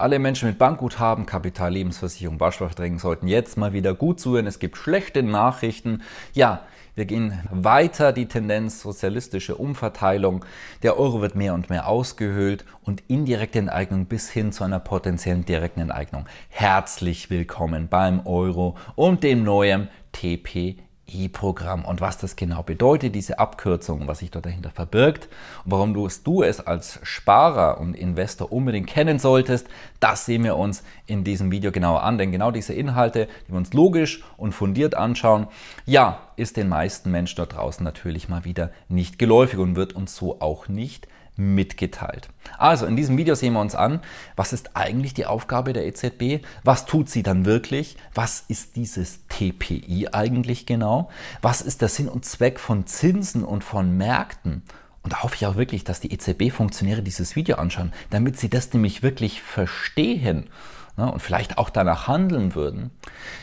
Alle Menschen mit Bankguthaben, Kapital, Lebensversicherung, Barsparverträgen sollten jetzt mal wieder gut zuhören. Es gibt schlechte Nachrichten. Ja, wir gehen weiter die Tendenz sozialistische Umverteilung. Der Euro wird mehr und mehr ausgehöhlt und indirekte Enteignung bis hin zu einer potenziellen direkten Enteignung. Herzlich willkommen beim Euro und dem neuen TPI. E-Programm und was das genau bedeutet, diese Abkürzung, was sich dort dahinter verbirgt und warum du es, du es als Sparer und Investor unbedingt kennen solltest, das sehen wir uns in diesem Video genauer an, denn genau diese Inhalte, die wir uns logisch und fundiert anschauen, ja, ist den meisten Menschen dort draußen natürlich mal wieder nicht geläufig und wird uns so auch nicht mitgeteilt. Also in diesem Video sehen wir uns an, was ist eigentlich die Aufgabe der EZB, was tut sie dann wirklich, was ist dieses TPI eigentlich genau, was ist der Sinn und Zweck von Zinsen und von Märkten. Und da hoffe ich auch wirklich, dass die EZB-Funktionäre dieses Video anschauen, damit sie das nämlich wirklich verstehen ne, und vielleicht auch danach handeln würden.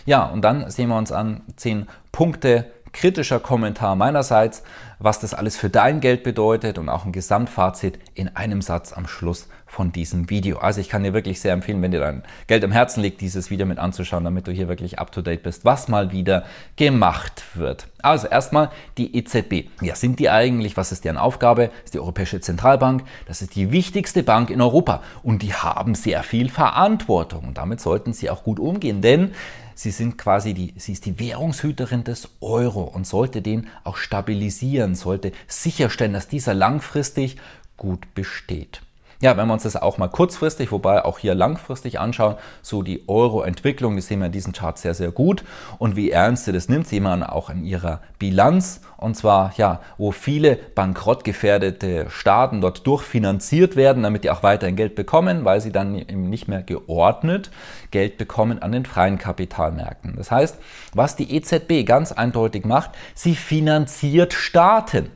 Ja, und dann sehen wir uns an zehn Punkte, kritischer Kommentar meinerseits, was das alles für dein Geld bedeutet und auch ein Gesamtfazit in einem Satz am Schluss von diesem Video. Also ich kann dir wirklich sehr empfehlen, wenn dir dein Geld am Herzen liegt, dieses Video mit anzuschauen, damit du hier wirklich up to date bist, was mal wieder gemacht wird. Also erstmal die EZB. Ja, sind die eigentlich? Was ist deren Aufgabe? Das ist die Europäische Zentralbank. Das ist die wichtigste Bank in Europa und die haben sehr viel Verantwortung und damit sollten sie auch gut umgehen, denn Sie sind quasi die, sie ist die Währungshüterin des Euro und sollte den auch stabilisieren, sollte sicherstellen, dass dieser langfristig gut besteht. Ja, wenn wir uns das auch mal kurzfristig, wobei auch hier langfristig anschauen, so die Euro-Entwicklung, die sehen wir in diesem Chart sehr, sehr gut. Und wie ernst sie das nimmt, sehen wir auch in ihrer Bilanz. Und zwar, ja, wo viele bankrottgefährdete Staaten dort durchfinanziert werden, damit die auch weiterhin Geld bekommen, weil sie dann eben nicht mehr geordnet Geld bekommen an den freien Kapitalmärkten. Das heißt, was die EZB ganz eindeutig macht, sie finanziert Staaten.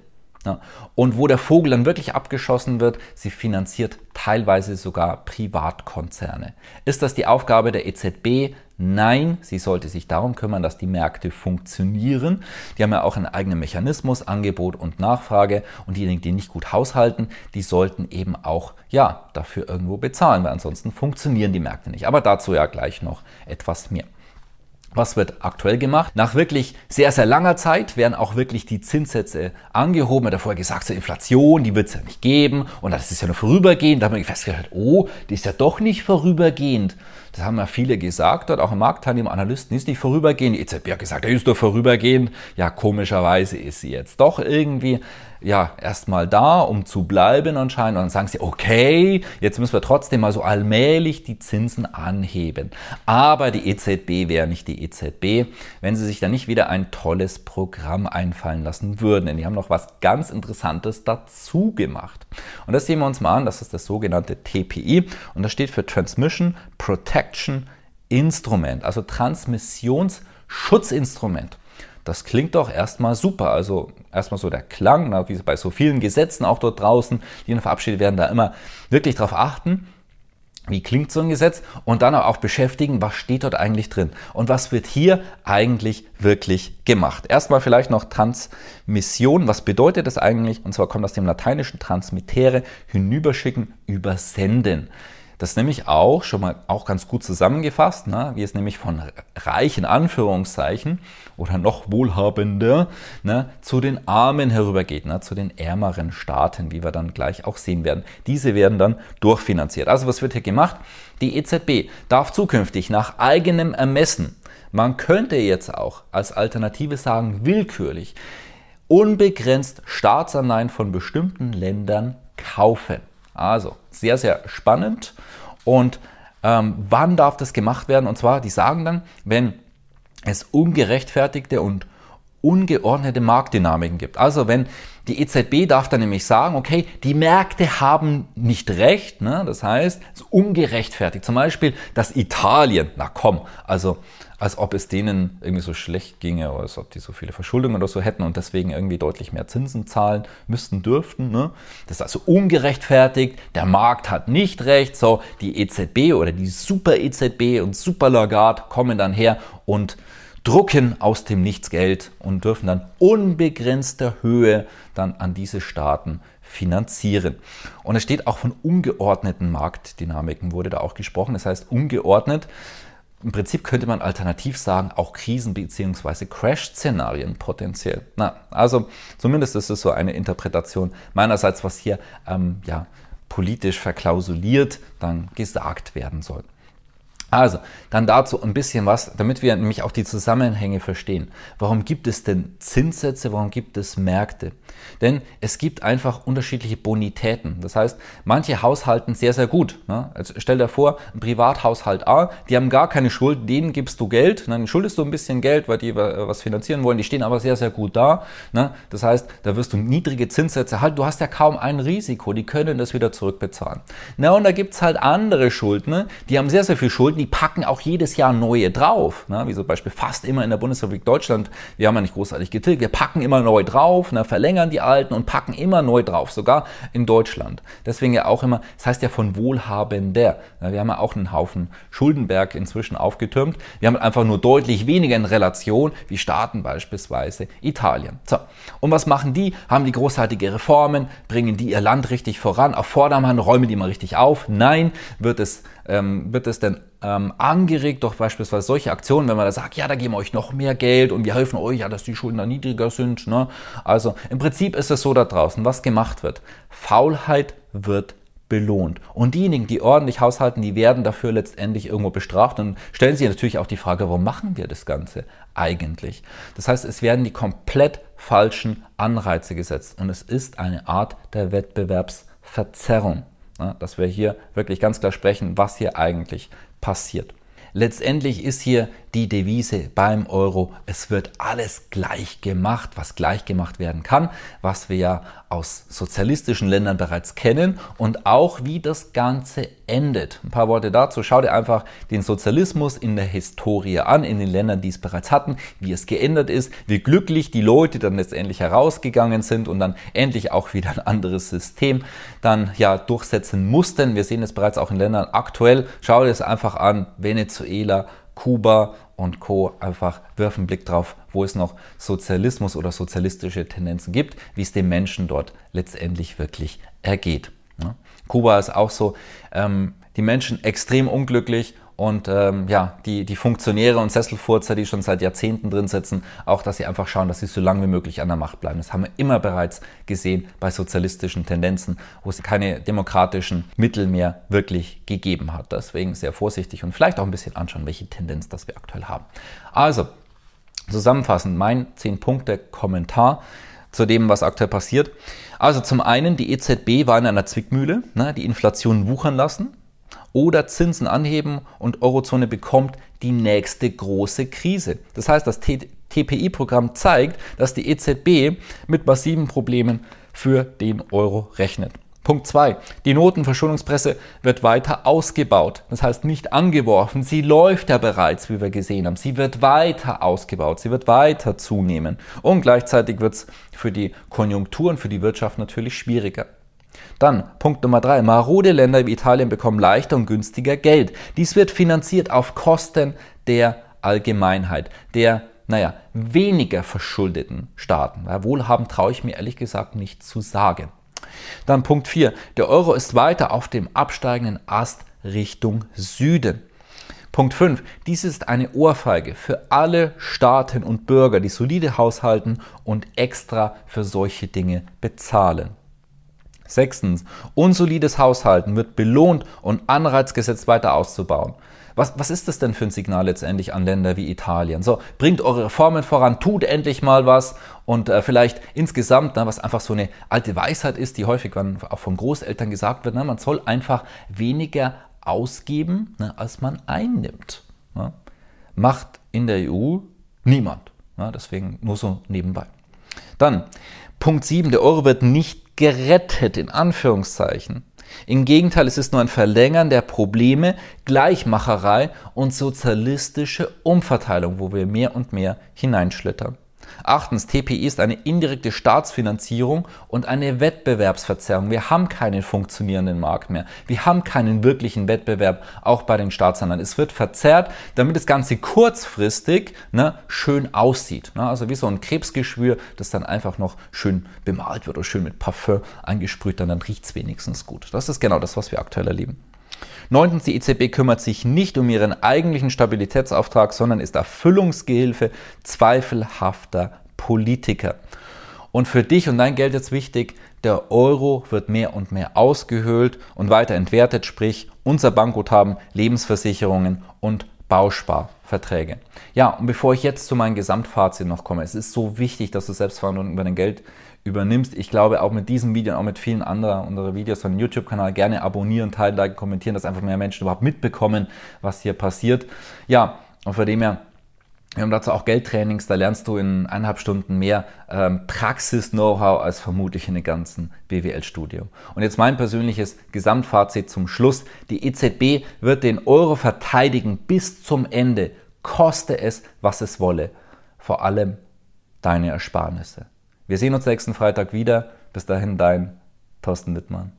Ja. Und wo der Vogel dann wirklich abgeschossen wird, sie finanziert teilweise sogar Privatkonzerne. Ist das die Aufgabe der EZB? Nein, sie sollte sich darum kümmern, dass die Märkte funktionieren. Die haben ja auch einen eigenen Mechanismus, Angebot und Nachfrage. Und diejenigen, die nicht gut haushalten, die sollten eben auch ja, dafür irgendwo bezahlen, weil ansonsten funktionieren die Märkte nicht. Aber dazu ja gleich noch etwas mehr. Was wird aktuell gemacht? Nach wirklich sehr, sehr langer Zeit werden auch wirklich die Zinssätze angehoben. Man hat vorher gesagt, so Inflation, die wird es ja nicht geben und das ist ja nur vorübergehend. Da haben wir festgestellt, oh, die ist ja doch nicht vorübergehend. Das haben ja viele gesagt, dort auch im Marktteilnehmer, Analysten, ist nicht vorübergehend. Die EZB hat gesagt, er ist doch vorübergehend. Ja, komischerweise ist sie jetzt doch irgendwie ja, erstmal da, um zu bleiben anscheinend. Und dann sagen sie, okay, jetzt müssen wir trotzdem mal so allmählich die Zinsen anheben. Aber die EZB wäre nicht die EZB, wenn sie sich da nicht wieder ein tolles Programm einfallen lassen würden. Denn die haben noch was ganz Interessantes dazu gemacht. Und das sehen wir uns mal an. Das ist das sogenannte TPI. Und das steht für Transmission Protection Instrument, also Transmissionsschutzinstrument. Das klingt doch erstmal super. Also erstmal so der Klang, wie bei so vielen Gesetzen auch dort draußen, die dann verabschiedet werden, da immer wirklich darauf achten, wie klingt so ein Gesetz und dann auch beschäftigen, was steht dort eigentlich drin und was wird hier eigentlich wirklich gemacht. Erstmal vielleicht noch Transmission, was bedeutet das eigentlich? Und zwar kommt aus dem lateinischen transmittere, hinüberschicken, übersenden. Das nämlich auch schon mal auch ganz gut zusammengefasst, ne? wie es nämlich von reichen Anführungszeichen oder noch wohlhabender ne, zu den Armen herübergeht, ne, zu den ärmeren Staaten, wie wir dann gleich auch sehen werden. Diese werden dann durchfinanziert. Also was wird hier gemacht? Die EZB darf zukünftig nach eigenem Ermessen, man könnte jetzt auch als Alternative sagen, willkürlich, unbegrenzt Staatsanleihen von bestimmten Ländern kaufen. Also sehr, sehr spannend. Und ähm, wann darf das gemacht werden? Und zwar, die sagen dann, wenn es ungerechtfertigte und ungeordnete Marktdynamiken gibt. Also wenn Die EZB darf dann nämlich sagen, okay, die Märkte haben nicht recht, ne? das heißt, es ist ungerechtfertigt. Zum Beispiel, dass Italien, na komm, also als ob es denen irgendwie so schlecht ginge oder als ob die so viele Verschuldungen oder so hätten und deswegen irgendwie deutlich mehr Zinsen zahlen müssten, dürften. Ne? Das ist also ungerechtfertigt, der Markt hat nicht recht, so die EZB oder die Super EZB und Super Lagarde kommen dann her und drucken aus dem Nichts Geld und dürfen dann unbegrenzter Höhe dann an diese Staaten finanzieren. Und es steht auch von ungeordneten Marktdynamiken, wurde da auch gesprochen. Das heißt, ungeordnet im Prinzip könnte man alternativ sagen, auch Krisen- bzw. Crash-Szenarien potenziell. Na, also zumindest ist es so eine Interpretation meinerseits, was hier ähm, ja, politisch verklausuliert dann gesagt werden soll. Also, dann dazu ein bisschen was, damit wir nämlich auch die Zusammenhänge verstehen. Warum gibt es denn Zinssätze, warum gibt es Märkte? Denn es gibt einfach unterschiedliche Bonitäten. Das heißt, manche haushalten sehr, sehr gut. Ne? Also stell dir vor, ein Privathaushalt A, die haben gar keine Schuld, denen gibst du Geld, ne? dann schuldest du ein bisschen Geld, weil die was finanzieren wollen, die stehen aber sehr, sehr gut da. Ne? Das heißt, da wirst du niedrige Zinssätze halt, du hast ja kaum ein Risiko, die können das wieder zurückbezahlen. Na, und da gibt es halt andere Schuldner, die haben sehr, sehr viel Schulden, die packen auch jedes Jahr neue drauf. Ne? Wie zum Beispiel fast immer in der Bundesrepublik Deutschland, wir haben ja nicht großartig getilgt, wir packen immer neu drauf, ne? verlängern die alten und packen immer neu drauf, sogar in Deutschland. Deswegen ja auch immer, das heißt ja von Wohlhabender. Wir haben ja auch einen Haufen Schuldenberg inzwischen aufgetürmt. Wir haben einfach nur deutlich weniger in Relation wie Staaten beispielsweise Italien. So. Und was machen die? Haben die großartige Reformen? Bringen die ihr Land richtig voran? Auf Vordermann räumen die mal richtig auf? Nein, wird es, ähm, wird es denn ähm, angeregt durch beispielsweise solche Aktionen, wenn man da sagt, ja, da geben wir euch noch mehr Geld und wir helfen euch, ja, dass die Schulden da niedriger sind. Ne? Also im Prinzip ist es so da draußen, was gemacht wird. Faulheit wird belohnt. Und diejenigen, die ordentlich haushalten, die werden dafür letztendlich irgendwo bestraft und stellen sich natürlich auch die Frage, warum machen wir das Ganze eigentlich? Das heißt, es werden die komplett falschen Anreize gesetzt und es ist eine Art der Wettbewerbsverzerrung. Dass wir hier wirklich ganz klar sprechen, was hier eigentlich passiert. Letztendlich ist hier die Devise beim Euro, es wird alles gleich gemacht, was gleich gemacht werden kann, was wir ja aus sozialistischen Ländern bereits kennen und auch wie das Ganze endet. Ein paar Worte dazu. Schau dir einfach den Sozialismus in der Historie an, in den Ländern, die es bereits hatten, wie es geändert ist, wie glücklich die Leute dann letztendlich herausgegangen sind und dann endlich auch wieder ein anderes System dann ja durchsetzen mussten. Wir sehen es bereits auch in Ländern aktuell. Schau dir es einfach an, Venezuela, Kuba und Co. einfach wirf einen Blick drauf, wo es noch Sozialismus oder sozialistische Tendenzen gibt, wie es den Menschen dort letztendlich wirklich ergeht. Kuba ist auch so, ähm, die Menschen extrem unglücklich und ähm, ja, die, die Funktionäre und Sesselfurzer, die schon seit Jahrzehnten drin sitzen, auch, dass sie einfach schauen, dass sie so lange wie möglich an der Macht bleiben. Das haben wir immer bereits gesehen bei sozialistischen Tendenzen, wo es keine demokratischen Mittel mehr wirklich gegeben hat. Deswegen sehr vorsichtig und vielleicht auch ein bisschen anschauen, welche Tendenz das wir aktuell haben. Also, zusammenfassend mein 10-Punkte-Kommentar zu dem, was aktuell passiert. Also zum einen, die EZB war in einer Zwickmühle, ne, die Inflation wuchern lassen oder Zinsen anheben und Eurozone bekommt die nächste große Krise. Das heißt, das TPI-Programm zeigt, dass die EZB mit massiven Problemen für den Euro rechnet. Punkt 2. Die Notenverschuldungspresse wird weiter ausgebaut. Das heißt nicht angeworfen. Sie läuft ja bereits, wie wir gesehen haben. Sie wird weiter ausgebaut. Sie wird weiter zunehmen. Und gleichzeitig wird es für die Konjunktur und für die Wirtschaft natürlich schwieriger. Dann Punkt Nummer drei. Marode Länder wie Italien bekommen leichter und günstiger Geld. Dies wird finanziert auf Kosten der Allgemeinheit, der naja, weniger verschuldeten Staaten. Ja, wohlhabend traue ich mir ehrlich gesagt nicht zu sagen. Dann Punkt 4. Der Euro ist weiter auf dem absteigenden Ast Richtung Süden. Punkt 5. Dies ist eine Ohrfeige für alle Staaten und Bürger, die solide haushalten und extra für solche Dinge bezahlen. Sechstens, unsolides Haushalten wird belohnt und Anreiz gesetzt, weiter auszubauen. Was, was ist das denn für ein Signal letztendlich an Länder wie Italien? So, bringt eure Reformen voran, tut endlich mal was und äh, vielleicht insgesamt, ne, was einfach so eine alte Weisheit ist, die häufig auch von Großeltern gesagt wird, ne, man soll einfach weniger ausgeben, ne, als man einnimmt. Ne? Macht in der EU niemand. Ne, deswegen nur so nebenbei. Dann Punkt 7, der Euro wird nicht gerettet, in Anführungszeichen. Im Gegenteil, es ist nur ein Verlängern der Probleme, Gleichmacherei und sozialistische Umverteilung, wo wir mehr und mehr hineinschlittern. Achtens, TPI ist eine indirekte Staatsfinanzierung und eine Wettbewerbsverzerrung. Wir haben keinen funktionierenden Markt mehr. Wir haben keinen wirklichen Wettbewerb, auch bei den Staatsanleihen. Es wird verzerrt, damit das Ganze kurzfristig ne, schön aussieht. Ne? Also wie so ein Krebsgeschwür, das dann einfach noch schön bemalt wird oder schön mit Parfum eingesprüht, dann, dann riecht es wenigstens gut. Das ist genau das, was wir aktuell erleben. Neuntens, die EZB kümmert sich nicht um ihren eigentlichen Stabilitätsauftrag, sondern ist Erfüllungsgehilfe zweifelhafter Politiker. Und für dich und dein Geld ist wichtig, der Euro wird mehr und mehr ausgehöhlt und weiter entwertet, sprich unser Bankguthaben, Lebensversicherungen und Bausparverträge. Ja, und bevor ich jetzt zu meinem Gesamtfazit noch komme, es ist so wichtig, dass du Selbstverantwortung über dein Geld übernimmst. Ich glaube, auch mit diesem Video und auch mit vielen anderen unserer Videos von YouTube-Kanal gerne abonnieren, teilen, liken, kommentieren, dass einfach mehr Menschen überhaupt mitbekommen, was hier passiert. Ja, und von dem her, wir haben dazu auch Geldtrainings, da lernst du in eineinhalb Stunden mehr ähm, Praxis-Know-how als vermutlich in einem ganzen BWL-Studium. Und jetzt mein persönliches Gesamtfazit zum Schluss. Die EZB wird den Euro verteidigen bis zum Ende, koste es, was es wolle. Vor allem deine Ersparnisse. Wir sehen uns nächsten Freitag wieder. Bis dahin, dein Thorsten Wittmann.